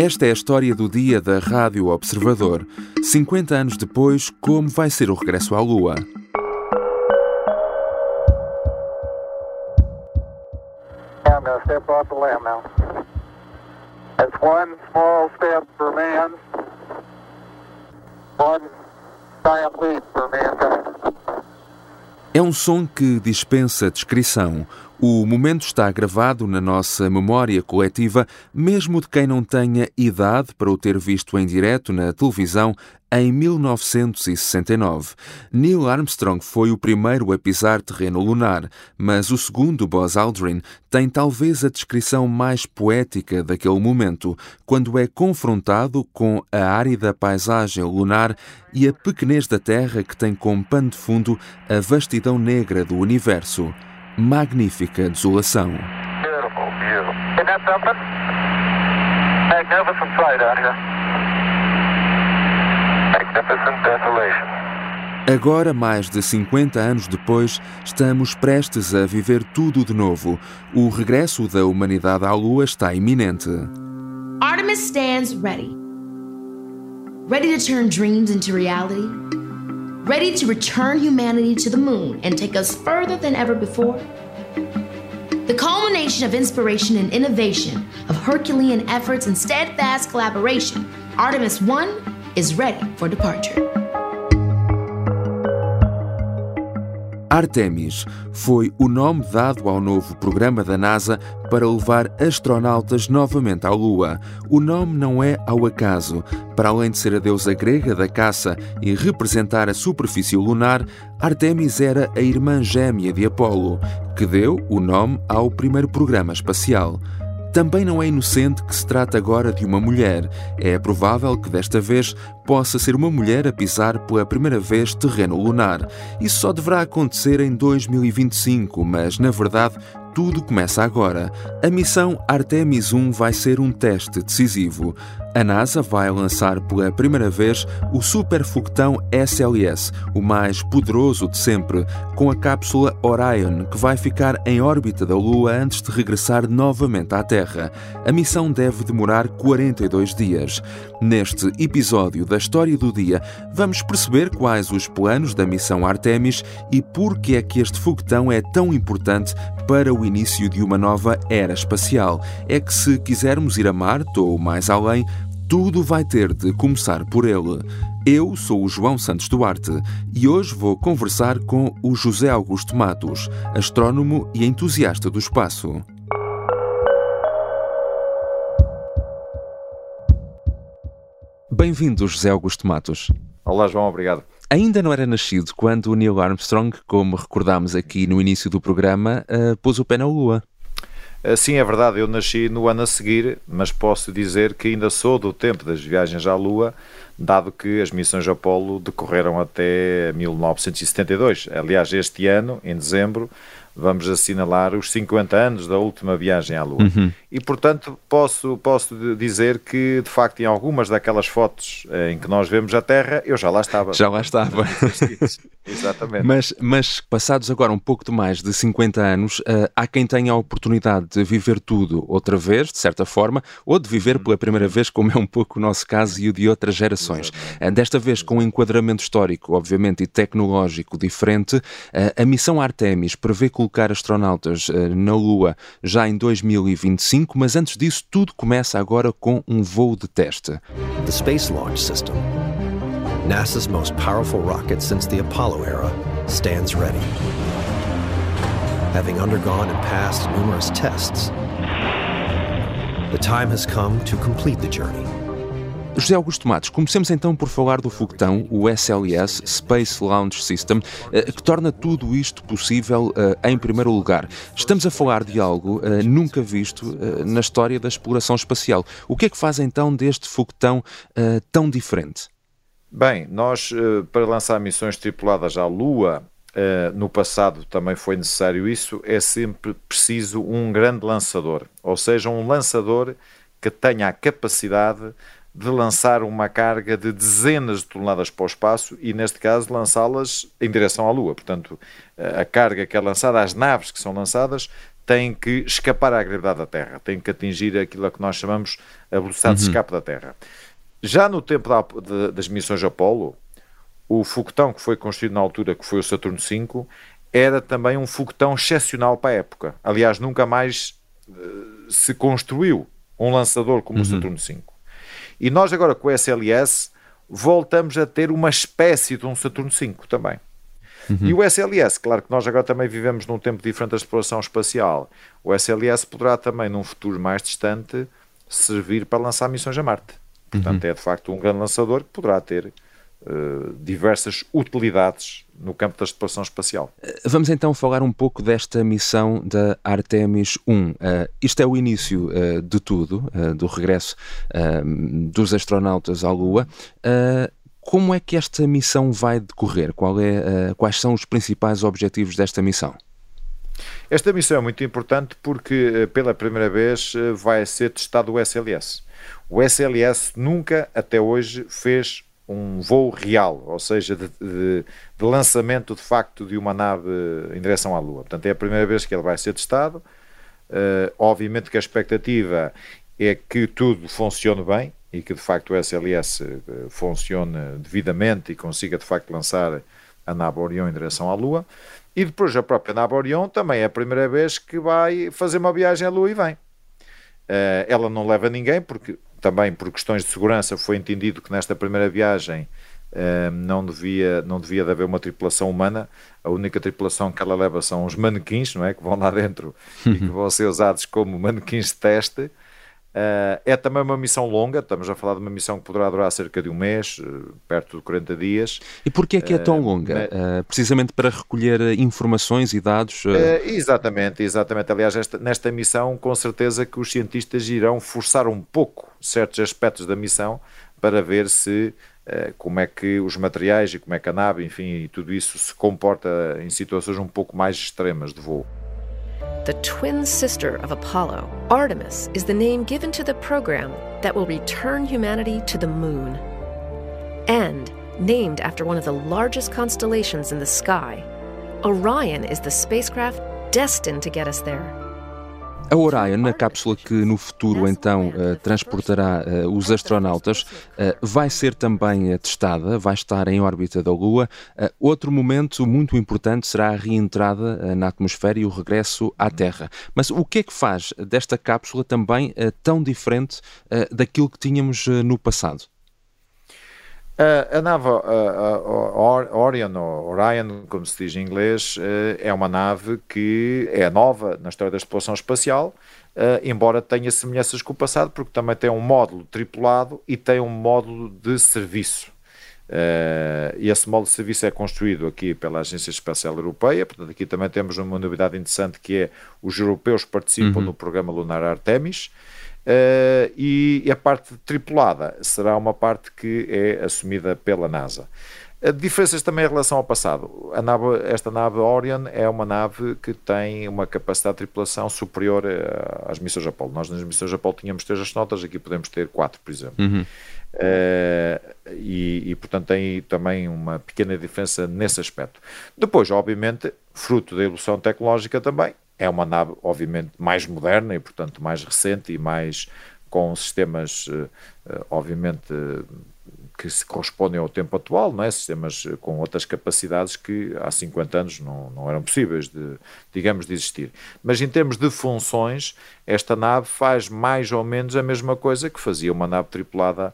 Esta é a história do dia da Rádio Observador. 50 anos depois, como vai ser o regresso à Lua? Mankind. É um som que dispensa descrição. O momento está gravado na nossa memória coletiva, mesmo de quem não tenha idade para o ter visto em direto na televisão em 1969. Neil Armstrong foi o primeiro a pisar terreno lunar, mas o segundo, Buzz Aldrin, tem talvez a descrição mais poética daquele momento, quando é confrontado com a árida paisagem lunar e a pequenez da Terra que tem como pano de fundo a vastidão negra do universo. Magnífica desolação. Agora, mais de 50 anos depois, estamos prestes a viver tudo de novo. O regresso da humanidade à Lua está iminente. Artemis stands ready. Ready to turn dreams into reality. Ready to return humanity to the moon and take us further than ever before. The culmination of inspiration and innovation, of Herculean efforts and steadfast collaboration, Artemis 1 is ready for departure. Artemis foi o nome dado ao novo programa da NASA para levar astronautas novamente à Lua. O nome não é ao acaso. Para além de ser a deusa grega da caça e representar a superfície lunar, Artemis era a irmã gêmea de Apolo, que deu o nome ao primeiro programa espacial. Também não é inocente que se trata agora de uma mulher. É provável que desta vez possa ser uma mulher a pisar pela primeira vez terreno lunar. Isso só deverá acontecer em 2025, mas na verdade tudo começa agora. A missão Artemis 1 vai ser um teste decisivo. A NASA vai lançar pela primeira vez o superfoguetão SLS, o mais poderoso de sempre, com a cápsula Orion, que vai ficar em órbita da Lua antes de regressar novamente à Terra. A missão deve demorar 42 dias. Neste episódio da História do Dia, vamos perceber quais os planos da missão Artemis e por que é que este foguetão é tão importante para o início de uma nova era espacial. É que se quisermos ir a Marte ou mais além, tudo vai ter de começar por ele. Eu sou o João Santos Duarte e hoje vou conversar com o José Augusto Matos, astrónomo e entusiasta do espaço. Bem-vindo, José Augusto Matos. Olá, João, obrigado. Ainda não era nascido quando o Neil Armstrong, como recordámos aqui no início do programa, uh, pôs o pé na Lua. Uh, sim, é verdade, eu nasci no ano a seguir, mas posso dizer que ainda sou do tempo das viagens à Lua, dado que as missões Apolo decorreram até 1972. Aliás, este ano, em dezembro, vamos assinalar os 50 anos da última viagem à Lua. Uhum. E, portanto, posso, posso dizer que, de facto, em algumas daquelas fotos eh, em que nós vemos a Terra, eu já lá estava. Já lá estava. Exatamente. Mas, mas, passados agora um pouco de mais de 50 anos, uh, há quem tenha a oportunidade de viver tudo outra vez, de certa forma, ou de viver pela primeira vez, como é um pouco o nosso caso e o de outras gerações. Uh, desta vez, com um enquadramento histórico, obviamente, e tecnológico diferente, a missão Artemis prevê colocar astronautas na Lua já em 2025 mas antes disso, tudo começa agora com um voo de teste. The Space Launch System, NASA's most powerful rocket since the Apollo era, stands ready. Having undergone and passed numerous tests, the time has come to complete the journey. José Augusto Matos, comecemos então por falar do foguetão, o SLS, Space Launch System, eh, que torna tudo isto possível eh, em primeiro lugar. Estamos a falar de algo eh, nunca visto na história da exploração espacial. O que é que faz então deste foguetão tão diferente? Bem, nós, para lançar missões tripuladas à Lua, no passado também foi necessário isso, é sempre preciso um grande lançador, ou seja, um lançador que tenha a capacidade de lançar uma carga de dezenas de toneladas para o espaço e, neste caso, lançá-las em direção à Lua. Portanto, a carga que é lançada, as naves que são lançadas, tem que escapar à gravidade da Terra, tem que atingir aquilo a que nós chamamos a velocidade uhum. de escape da Terra. Já no tempo da, de, das missões Apolo, o foguetão que foi construído na altura, que foi o Saturno V, era também um foguetão excepcional para a época. Aliás, nunca mais uh, se construiu um lançador como uhum. o Saturno V. E nós agora com o SLS voltamos a ter uma espécie de um Saturno V também. Uhum. E o SLS, claro que nós agora também vivemos num tempo diferente da exploração espacial. O SLS poderá também, num futuro mais distante, servir para lançar missões a Marte. Portanto, uhum. é de facto um grande lançador que poderá ter diversas utilidades no campo da exploração espacial. Eh, vamos então falar um pouco desta missão da Artemis 1. Uh, eh, isto é o início uh, de tudo, do regresso dos astronautas à Lua. Como é que esta missão vai decorrer? É, uh, quais são os principais objetivos desta missão? Esta missão é muito importante porque, uh, pela primeira vez, uh, vai ser testado o SLS. O SLS nunca, até hoje, fez um voo real, ou seja, de, de, de, lançamento de facto de uma nave em direção à Lua. Portanto, é a primeira vez que ele vai ser testado. Uh, obviamente que a expectativa é que tudo funcione bem, e que de facto o SLS eh, funcione devidamente e consiga de facto lançar a nave Orion em direção à Lua. E depois a própria nave Orion também é a primeira vez que vai fazer uma viagem à Lua e vem. Uh, ela não leva ninguém, porque também por questões de segurança foi entendido que nesta primeira viagem uh, não, devia, não devia de haver uma tripulação humana. A única tripulação que ela leva são os manequins, não é? Que vão lá dentro e que vão ser usados como manequins de teste. Uh, é também uma missão longa, estamos a falar de uma missão que poderá durar cerca de um mês, uh, perto de 40 dias. E porquê é que é tão longa? Uh, precisamente para recolher informações e dados? exatamente, exatamente. Aliás, esta, nesta missão, com certeza que os cientistas irão forçar um pouco certos aspectos da missão para ver se como é que os materiais e como é que a nave, enfim, e tudo isso se comporta em situações um pouco mais extremas de voo. The twin sister of Apollo, Artemis is the name given to the program that will return humanity to the moon. And named after one of the largest constellations in the sky, Orion is the spacecraft destined to get us there. A Orion, a cápsula que no futuro então uh, transportará uh, os astronautas, uh, vai ser também testada, vai estar em órbita da Lua. outro momento muito importante será a reentrada na atmosfera e o regresso à Terra. Mas o que é que faz desta cápsula também tão diferente daquilo que tínhamos no passado? A nave Orion, ou Orion, como se diz em inglês, é uma nave que é nova na história da exploração espacial, embora tenha semelhanças com o passado, porque também tem um módulo tripulado e tem um módulo de serviço. Uh, e esse módulo de serviço é construído aqui pela Agência Espacial Europeia, portanto aqui também temos uma novidade interessante que é os europeus participam uhum. no programa lunar Artemis, Uh, e, e, a parte tripulada será uma parte que é assumida pela NASA. Uh, diferenças também em relação ao passado. A nave, esta nave Orion é uma nave que tem uma capacidade de tripulação superior uh, às missões Apollo. Nós nas missões Apollo tínhamos três astronautas, aqui podemos ter quatro, por exemplo. Uhum. Uh, e, e, portanto tem também uma pequena diferença nesse aspecto. Depois, obviamente, fruto da evolução tecnológica também, é uma nave, obviamente, mais moderna e, portanto, mais recente e mais com sistemas, eh, eh, obviamente, que se correspondem ao tempo atual, não é? sistemas com outras capacidades que há 50 anos não, não eram possíveis de, digamos, de existir. Mas em termos de funções, esta nave faz mais ou menos a mesma coisa que fazia uma nave tripulada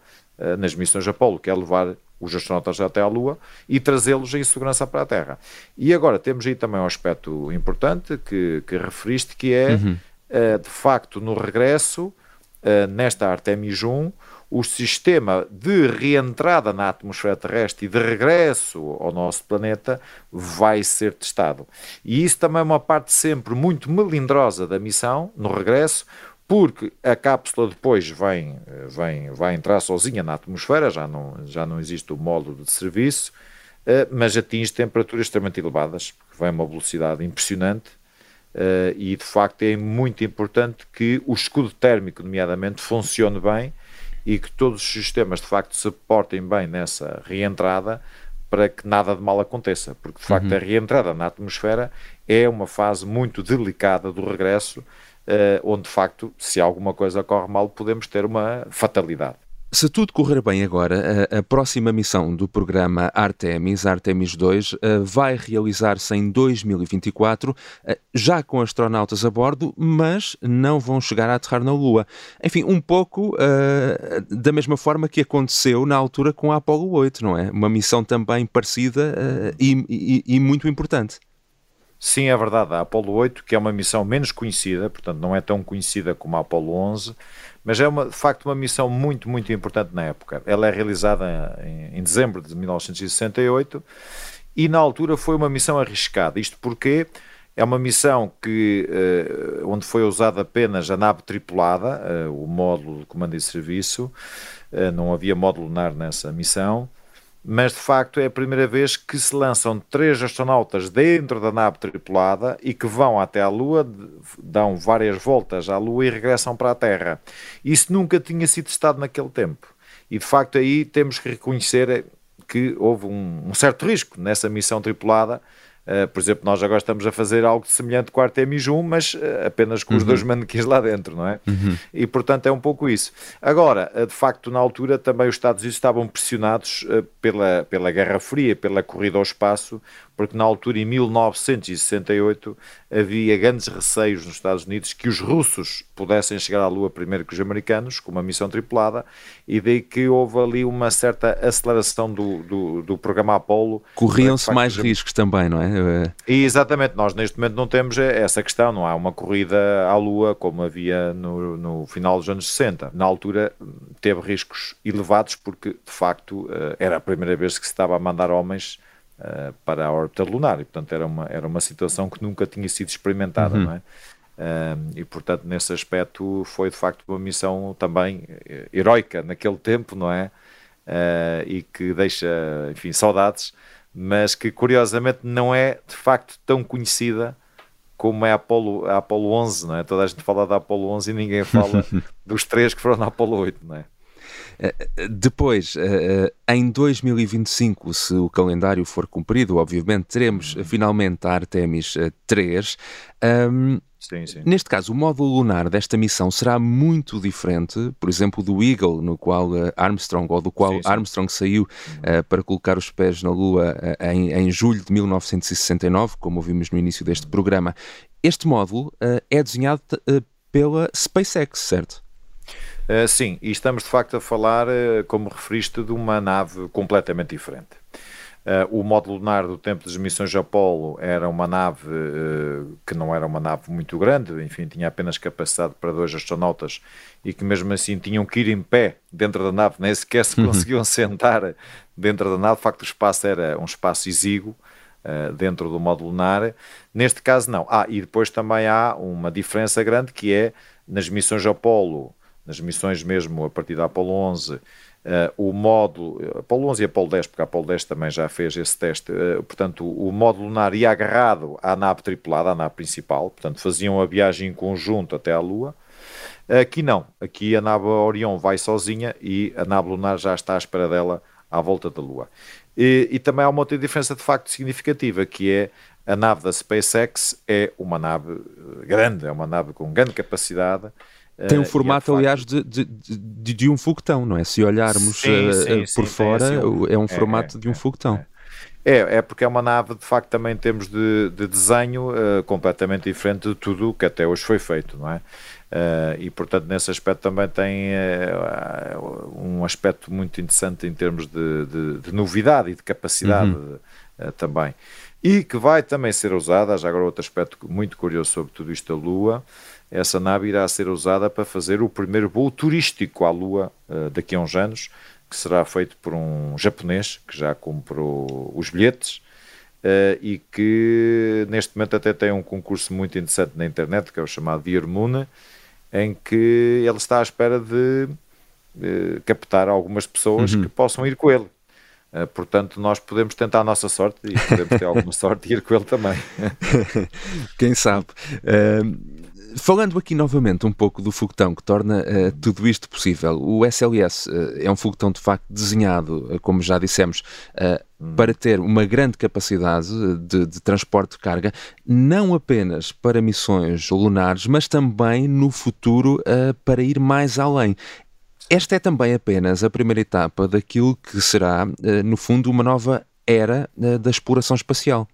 nas missões Apolo, que é levar os astronautas até à Lua e trazê-los em segurança para a Terra. E agora temos aí também um aspecto importante que, que referiste, que é, uhum. uh, de facto, no regresso, uh, nesta Artemis 1, o sistema de reentrada na atmosfera terrestre e de regresso ao nosso planeta vai ser testado. E isso também é uma parte sempre muito melindrosa da missão, no regresso, porque a cápsula depois vem, vem, vai entrar sozinha na atmosfera, já não, já não existe o módulo de serviço, eh, mas atinge temperaturas extremamente elevadas, que vem a uma velocidade impressionante, eh, e de facto é muito importante que o escudo térmico, nomeadamente, funcione bem e que todos os sistemas de facto se portem bem nessa reentrada para que nada de mal aconteça, porque de facto uhum. a reentrada na atmosfera é uma fase muito delicada do regresso, onde de facto, se alguma coisa corre mal, podemos ter uma fatalidade. Se tudo correr bem agora, a, a, próxima missão do programa Artemis, Artemis 2, eh, vai realizar-se em 2024, eh, já com astronautas a bordo, mas não vão chegar a aterrar na Lua. Enfim, um pouco uh, da mesma forma que aconteceu na altura com a Apollo 8, não é? Uma missão também parecida uh, e, e, e muito importante. Sim, é verdade. A Apollo 8, que é uma missão menos conhecida, portanto não é tão conhecida como a Apollo 11, mas é uma, de facto uma missão muito, muito importante na época. Ela é realizada em, em dezembro de 1968 e na altura foi uma missão arriscada. Isto porque é uma missão que, uh, onde foi usada apenas a nave tripulada, uh, o módulo de comando e serviço, uh, não havia módulo lunar nessa missão, mas de facto é a primeira vez que se lançam três astronautas dentro da nave tripulada e que vão até à Lua, dão várias voltas à Lua e regressam para a Terra. Isso nunca tinha sido testado naquele tempo. E de facto aí temos que reconhecer que houve um, um certo risco nessa missão tripulada Uh, por exemplo, nós agora estamos a fazer algo semelhante com a Artemis 1, mas uh, apenas com uhum. os dois manequins lá dentro, não é? Uhum. E portanto é um pouco isso. Agora, uh, de facto, na altura também os Estados Unidos estavam pressionados pela, pela Guerra Fria, pela corrida ao espaço, porque na altura, em 1968, havia grandes receios nos Estados Unidos que os russos pudessem chegar à Lua primeiro que os americanos, com uma missão tripulada, e daí que houve ali uma certa aceleração do, do, do programa Apollo. Corriam-se mais riscos também, não é? E exatamente, nós neste momento não temos essa questão, não há uma corrida à Lua como havia no, no final dos anos 60. Na altura teve riscos elevados porque, de facto, eh, era a primeira vez que se estava a mandar homens uh, para a órbita lunar e portanto era uma, era uma situação que nunca tinha sido experimentada, uhum. não é? Uh, e portanto nesse aspecto foi de facto uma missão também eh, heroica naquele tempo, não é? Uh, e que deixa, enfim, saudades, mas que curiosamente não é de facto tão conhecida como é a Apolo, a Apolo 11, não é? Toda a gente fala da Apolo 11 e ninguém fala dos três que foram na Apolo 8, não é? Eh, depois, eh, eh, em 2025, se o calendário for cumprido, obviamente teremos finalmente a Artemis 3. Um, Sim, sim. Neste caso, o módulo lunar desta missão será muito diferente, por exemplo, do Eagle, no qual Armstrong, ou do qual sim. Armstrong saiu uh, para colocar os pés na Lua uh, em, em, julho de 1969, como ouvimos no início deste programa. Este módulo é desenhado pela SpaceX, certo? Uh, sim, e estamos de facto a falar, uh, como referiste, de uma nave completamente diferente. Uh, o módulo lunar do tempo das missões Apollo era uma nave que não era uma nave muito grande, enfim, tinha apenas capacidade para dois astronautas e que mesmo assim tinham que ir em pé dentro da nave, nem sequer se uhum. conseguiam sentar dentro da nave. De facto, o espaço era um espaço exíguo. dentro do módulo lunar, neste caso não. Ah, e depois também há uma diferença grande que é nas missões Apollo nas missões mesmo a partir da Apollo 11, uh, eh, o módulo, Apollo 11 e Apollo 10, porque a Apollo 10 também já fez esse teste, uh, portanto, o, módulo lunar ia agarrado à nave tripulada, à nave principal, portanto, faziam a viagem em conjunto até à Lua. Aqui não, aqui a nave Orion vai sozinha e a nave lunar já está à espera dela à volta da Lua. E, e também há uma outra diferença de facto significativa, que é a nave da SpaceX é uma nave grande, é uma nave com grande capacidade, tem um eh, formato, uh, aliás, de, de, de, de, um foguetão, não é? Se olharmos sim, sim, uh, por sim, fora, assim, é um é, formato é, de um é, foguetão. É. é, é porque é uma nave, de facto, também em termos de, de desenho uh, completamente diferente de tudo o que até hoje foi feito, não é? Uh, e, portanto, nesse aspecto também tem uh, um aspecto muito interessante em termos de, de, de novidade e de capacidade uhum. também. E que vai também ser usada, já agora outro aspecto muito curioso sobre tudo isto da Lua, essa nave irá ser usada para fazer o primeiro voo turístico à Lua uh, daqui a uns anos, que será feito por um japonês que já comprou os bilhetes uh, e que neste momento até tem um concurso muito interessante na internet, que é o chamado Dear Moon, em que ele está à espera de uh, captar algumas pessoas uhum. que possam ir com ele. Uh, portanto, nós podemos tentar a nossa sorte e podemos ter alguma sorte e ir com ele também. Quem sabe. Falando aqui novamente um pouco do foguetão que torna uh, tudo isto possível, o SLS uh, é um foguetão de facto desenhado, uh, como já dissemos, para ter uma grande capacidade de, de, transporte de carga, não apenas para missões lunares, mas também no futuro para ir mais além. Esta é também apenas a primeira etapa daquilo que será, no fundo, uma nova era da exploração espacial.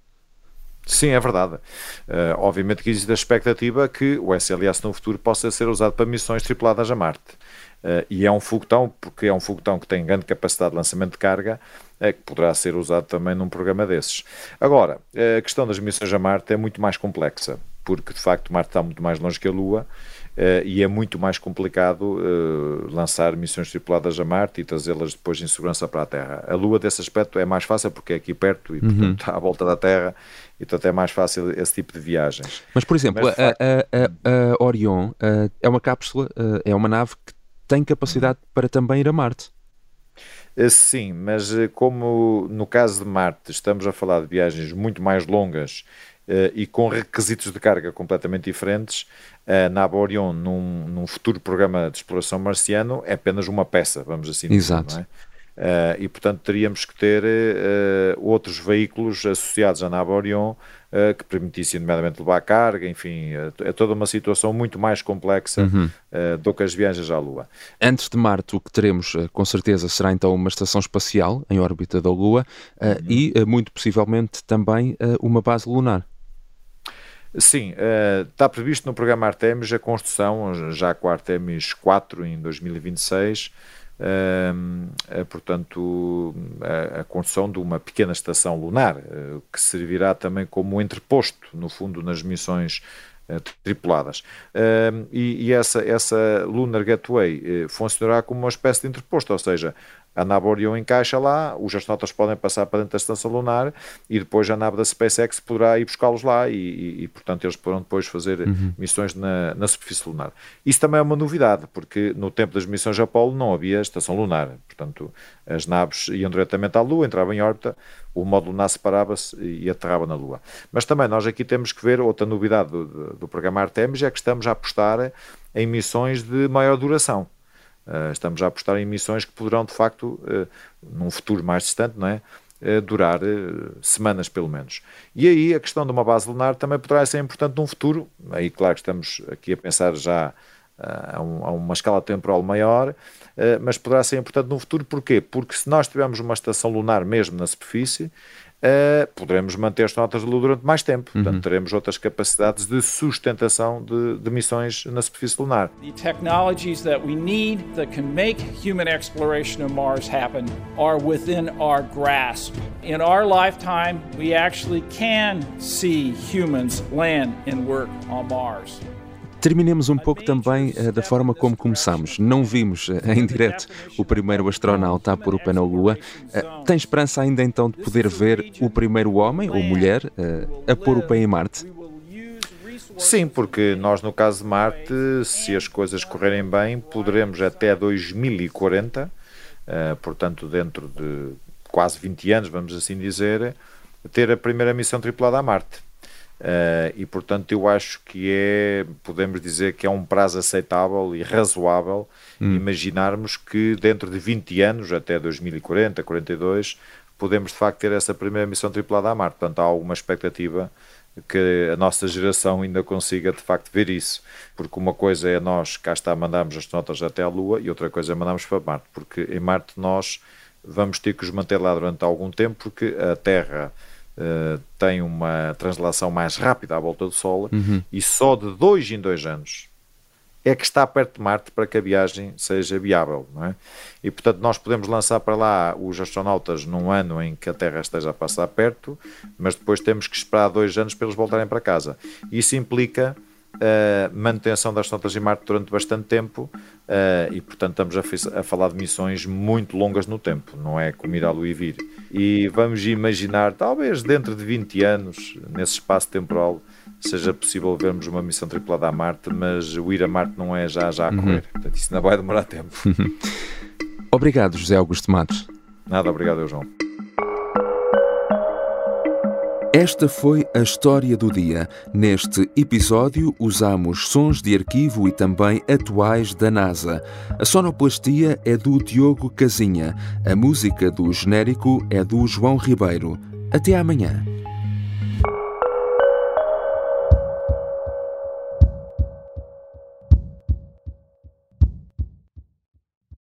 Sim, é verdade. Uh, obviamente que existe a expectativa que o SLS no futuro possa ser usado para missões tripuladas a Marte. Uh, e é um foguetão, porque é um foguetão que tem grande capacidade de lançamento de carga, é, que poderá ser usado também num programa desses. Agora, a questão das missões a Marte é muito mais complexa, porque de facto Marte está muito mais longe que a Lua Uh, e é muito mais complicado uh, lançar missões tripuladas a Marte e trazê-las depois em segurança para a Terra. A Lua, desse aspecto, é mais fácil porque é aqui perto e, uhum. portanto, está à volta da Terra e, portanto, é mais fácil esse tipo de viagens. Mas, por exemplo, Mas, a, a, a, a, Orion uh, é uma cápsula, é uma nave que tem capacidade uhum. para também ir a Marte. Sim, mas como no caso de Marte estamos a falar de viagens muito mais longas e com requisitos de carga completamente diferentes, a nave Orion, num, num, futuro programa de exploração marciano, é apenas uma peça, vamos assim dizer. Exato. Não é? Uh, e portanto teríamos que ter uh, outros veículos associados à nave Orion uh, que permitissem, nomeadamente, levar carga, enfim, é toda uma situação muito mais complexa uhum. do que as viagens à Lua. Antes de Marte, o que teremos, com certeza, será então uma estação espacial em órbita da Lua uhum. e, muito possivelmente, também uma base lunar. Sim, está previsto no programa Artemis a construção, já com a Artemis 4 em 2026, uh, uh, portanto, a, construção de uma pequena estação lunar, eh, que servirá também como entreposto, no fundo, nas missões eh, tripuladas. e, e essa, essa Lunar Gateway funcionará como uma espécie de entreposto, ou seja, a nave Orion encaixa lá, os astronautas podem passar para dentro da estação lunar e depois a nave da SpaceX poderá ir buscá-los lá e, e, e, portanto, eles poderão depois fazer uhum. missões na, na superfície lunar. Isso também é uma novidade, porque no tempo das missões Apollo não havia estação lunar, portanto, as naves iam diretamente à Lua, entravam em órbita, o módulo lunar separava-se e aterrava na Lua. Mas também nós aqui temos que ver outra novidade do, do, do programa Artemis, é que estamos a apostar em missões de maior duração. Uh, estamos a apostar em missões que poderão, de facto, uh, num futuro mais distante, não é? Uh, durar semanas pelo menos. E aí a questão de uma base lunar também poderá ser importante num futuro. Aí, claro que estamos aqui a pensar já a, a, uma escala temporal maior, mas poderá ser importante no futuro. Porquê? Porque se nós tivermos uma estação lunar mesmo na superfície, uh, poderemos manter as notas de luz durante mais tempo. Uhum. Portanto, teremos outras capacidades de sustentação de, de missões na superfície lunar. The technologies that we need that can make human exploration of Mars happen are within our grasp. In our lifetime, we actually can see humans land and work on Mars. Terminemos um pouco também uh, da forma como começamos. Não vimos uh, em direto o primeiro astronauta a pôr o pé na Lua. Uh, tem esperança ainda então de poder ver o primeiro homem ou mulher a pôr o pé em Marte? Sim, porque nós no caso de Marte, se as coisas correrem bem, poderemos até 2040, portanto dentro de quase 20 anos, vamos assim dizer, ter a primeira missão tripulada a Marte. Uh, e portanto eu acho que é, podemos dizer que é um prazo aceitável e razoável hum. imaginarmos que dentro de 20 anos, até 2040, 42, podemos de facto ter essa primeira missão tripulada a Marte. Portanto, há alguma expectativa que a nossa geração ainda consiga de facto ver isso, porque uma coisa é nós cá está mandarmos astronautas até à Lua e outra coisa é mandarmos para Marte, porque em Marte nós vamos ter que os manter lá durante algum tempo, porque a Terra uh, tem uma translação mais rápida à volta do Sol uhum. e só de dois em dois anos é que está perto de Marte para que a viagem seja viável, não é? E portanto nós podemos lançar para lá os astronautas num ano em que a Terra esteja a passar perto, mas depois temos que esperar dois anos para eles voltarem para casa. Isso implica a manutenção das notas em Marte durante bastante tempo uh, e, portanto, estamos a, a, falar de missões muito longas no tempo, não é como ir à Lua e vir. E vamos imaginar, talvez dentro de 20 anos, nesse espaço temporal, seja possível vermos uma missão tripulada a Marte, mas o ir a Marte não é já já a uhum. correr, uhum. portanto, isso ainda vai demorar tempo. obrigado, José Augusto Matos. Nada, obrigado, eu, João. Esta foi a história do dia. Neste episódio, usamos sons de arquivo e também atuais da NASA. A sonoplastia é do Diogo Casinha. A música do genérico é do João Ribeiro. Até amanhã.